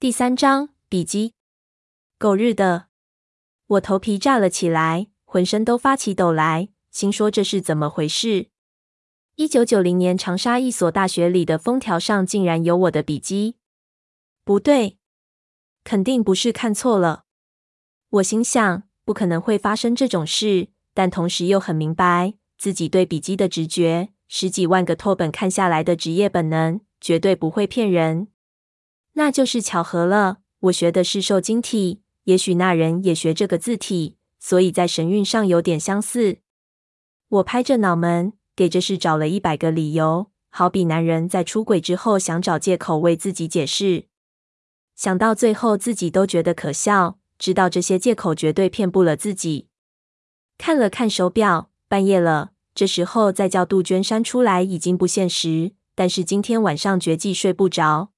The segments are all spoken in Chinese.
第三章笔记。狗日的！我头皮炸了起来，浑身都发起抖来，心说这是怎么回事？一九九零年，长沙一所大学里的封条上竟然有我的笔记。不对，肯定不是看错了。我心想，不可能会发生这种事，但同时又很明白自己对笔记的直觉，十几万个拓本看下来的职业本能，绝对不会骗人。那就是巧合了。我学的是瘦金体，也许那人也学这个字体，所以在神韵上有点相似。我拍着脑门，给这事找了一百个理由，好比男人在出轨之后想找借口为自己解释。想到最后，自己都觉得可笑，知道这些借口绝对骗不了自己。看了看手表，半夜了。这时候再叫杜鹃山出来已经不现实，但是今天晚上绝技睡不着。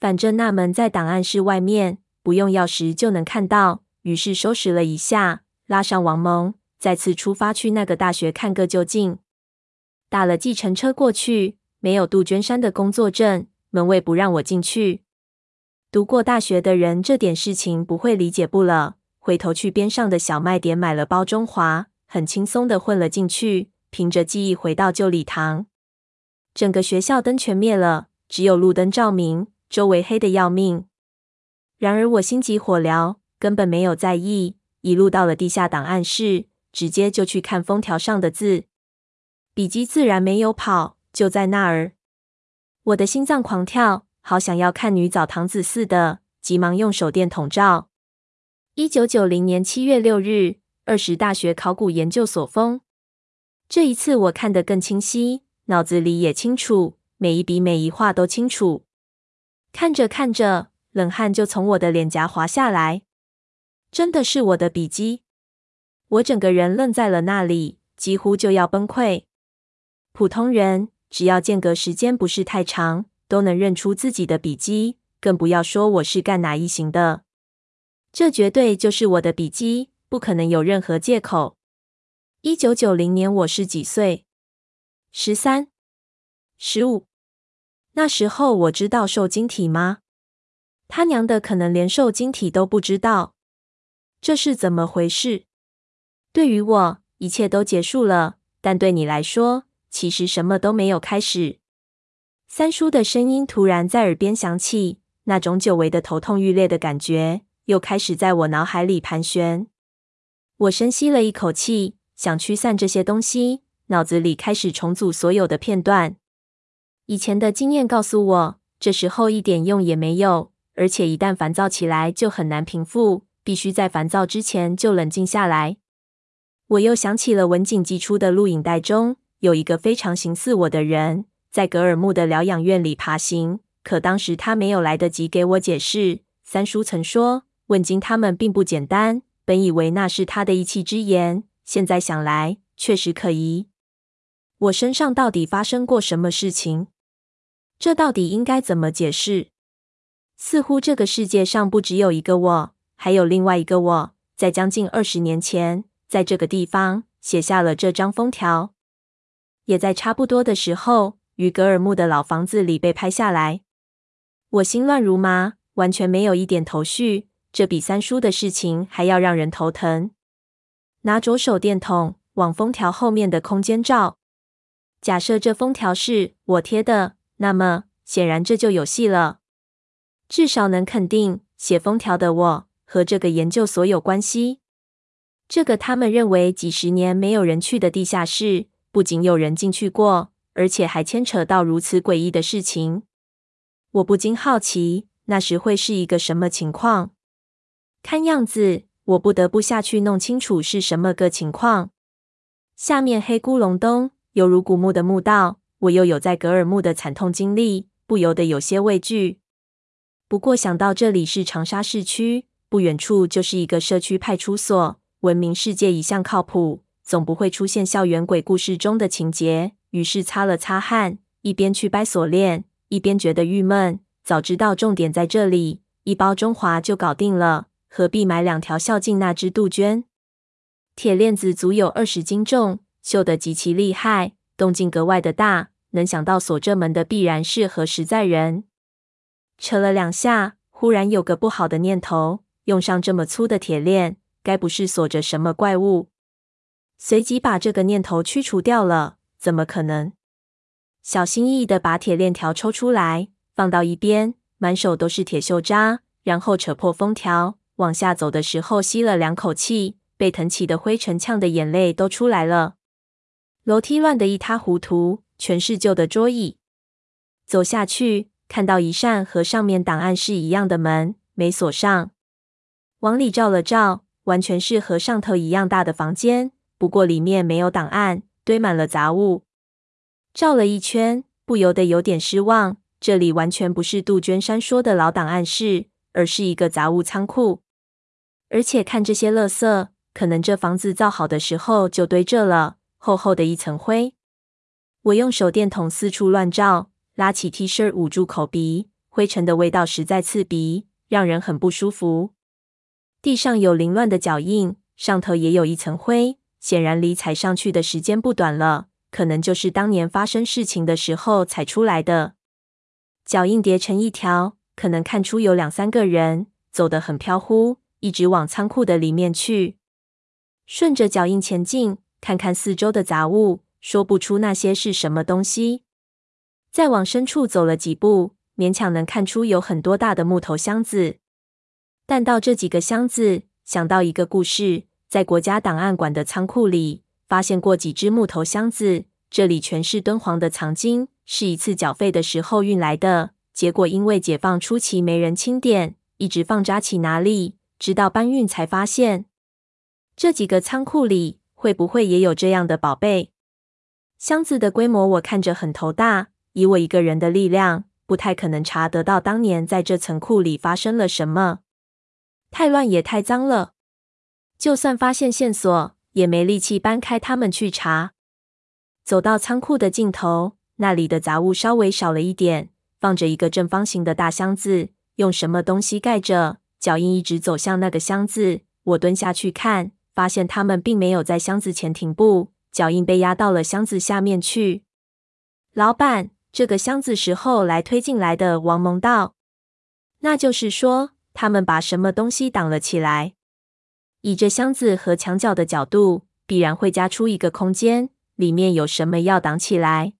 反正那门在档案室外面，不用钥匙就能看到。于是收拾了一下，拉上王蒙，再次出发去那个大学看个究竟。打了计程车过去，没有杜鹃山的工作证，门卫不让我进去。读过大学的人这点事情不会理解不了。回头去边上的小卖点买了包中华，很轻松的混了进去，凭着记忆回到旧礼堂。整个学校灯全灭了，只有路灯照明。周围黑得要命，然而我心急火燎，根本没有在意。一路到了地下档案室，直接就去看封条上的字，笔迹自然没有跑，就在那儿。我的心脏狂跳，好想要看女澡堂子似的，急忙用手电筒照。一九九零年七月六日，二十大学考古研究所封。这一次我看得更清晰，脑子里也清楚，每一笔每一画都清楚。看着看着，冷汗就从我的脸颊滑下来。真的是我的笔迹！我整个人愣在了那里，几乎就要崩溃。普通人只要间隔时间不是太长，都能认出自己的笔迹，更不要说我是干哪一行的。这绝对就是我的笔迹，不可能有任何借口。一九九零年我是几岁？十三、十五。那时候我知道瘦金体吗？他娘的，可能连瘦金体都不知道，这是怎么回事？对于我，一切都结束了，但对你来说，其实什么都没有开始。三叔的声音突然在耳边响起，那种久违的头痛欲裂的感觉又开始在我脑海里盘旋。我深吸了一口气，想驱散这些东西，脑子里开始重组所有的片段。以前的经验告诉我，这时候一点用也没有，而且一旦烦躁起来就很难平复，必须在烦躁之前就冷静下来。我又想起了文景寄出的录影带中，有一个非常形似我的人，在格尔木的疗养院里爬行，可当时他没有来得及给我解释。三叔曾说，问津他们并不简单，本以为那是他的一气之言，现在想来确实可疑。我身上到底发生过什么事情？这到底应该怎么解释？似乎这个世界上不只有一个我，还有另外一个我，在将近二十年前，在这个地方写下了这张封条，也在差不多的时候，于格尔木的老房子里被拍下来。我心乱如麻，完全没有一点头绪。这比三叔的事情还要让人头疼。拿着手电筒往封条后面的空间照，假设这封条是我贴的。那么显然这就有戏了，至少能肯定写封条的我和这个研究所有关系。这个他们认为几十年没有人去的地下室，不仅有人进去过，而且还牵扯到如此诡异的事情。我不禁好奇，那时会是一个什么情况？看样子我不得不下去弄清楚是什么个情况。下面黑咕隆咚，犹如古墓的墓道。我又有在格尔木的惨痛经历，不由得有些畏惧。不过想到这里是长沙市区，不远处就是一个社区派出所，闻名世界一向靠谱，总不会出现校园鬼故事中的情节。于是擦了擦汗，一边去掰锁链，一边觉得郁闷。早知道重点在这里，一包中华就搞定了，何必买两条孝敬那只杜鹃？铁链子足有二十斤重，锈得极其厉害。动静格外的大，能想到锁这门的必然是何实在人。扯了两下，忽然有个不好的念头：用上这么粗的铁链，该不是锁着什么怪物？随即把这个念头驱除掉了。怎么可能？小心翼翼的把铁链条抽出来，放到一边，满手都是铁锈渣，然后扯破封条，往下走的时候吸了两口气，被腾起的灰尘呛得眼泪都出来了。楼梯乱得一塌糊涂，全是旧的桌椅。走下去，看到一扇和上面档案室一样的门，没锁上。往里照了照，完全是和上头一样大的房间，不过里面没有档案，堆满了杂物。照了一圈，不由得有点失望。这里完全不是杜鹃山说的老档案室，而是一个杂物仓库。而且看这些垃圾，可能这房子造好的时候就堆这了，厚厚的一层灰。我用手电筒四处乱照，拉起 T 恤捂住口鼻，灰尘的味道实在刺鼻，让人很不舒服。地上有凌乱的脚印，上头也有一层灰，显然离踩上去的时间不短了。可能就是当年发生事情的时候踩出来的。脚印叠成一条，可能看出有两三个人走得很飘忽，一直往仓库的里面去。顺着脚印前进，看看四周的杂物，说不出那些是什么东西。再往深处走了几步，勉强能看出有很多大的木头箱子。但到这几个箱子，想到一个故事，在国家档案馆的仓库里。发现过几只木头箱子，这里全是敦煌的藏经，是一次缴费的时候运来的。结果因为解放初期没人清点，一直放扎起哪里，直到搬运才发现。这几个仓库里会不会也有这样的宝贝？箱子的规模我看着很头大，以我一个人的力量，不太可能查得到当年在这层库里发生了什么。太乱也太脏了，就算发现线索。也没力气搬开它们去查。走到仓库的尽头，那里的杂物稍微少了一点，放着一个正方形的大箱子，用什么东西盖着。脚印一直走向那个箱子，我蹲下去看，发现他们并没有在箱子前停步，脚印被压到了箱子下面去。老板，这个箱子时候来推进来的。王蒙道：“那就是说，他们把什么东西挡了起来。”以这箱子和墙角的角度，必然会夹出一个空间，里面有什么要挡起来？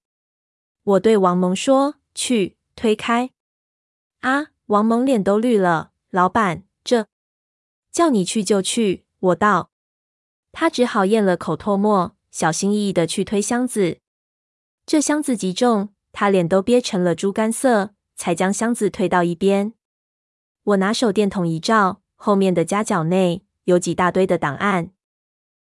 我对王蒙说：“去推开。”啊！王蒙脸都绿了。老板，这叫你去就去。我道。他只好咽了口唾沫，小心翼翼的去推箱子。这箱子极重，他脸都憋成了猪肝色，才将箱子推到一边。我拿手电筒一照，后面的夹角内。有几大堆的档案，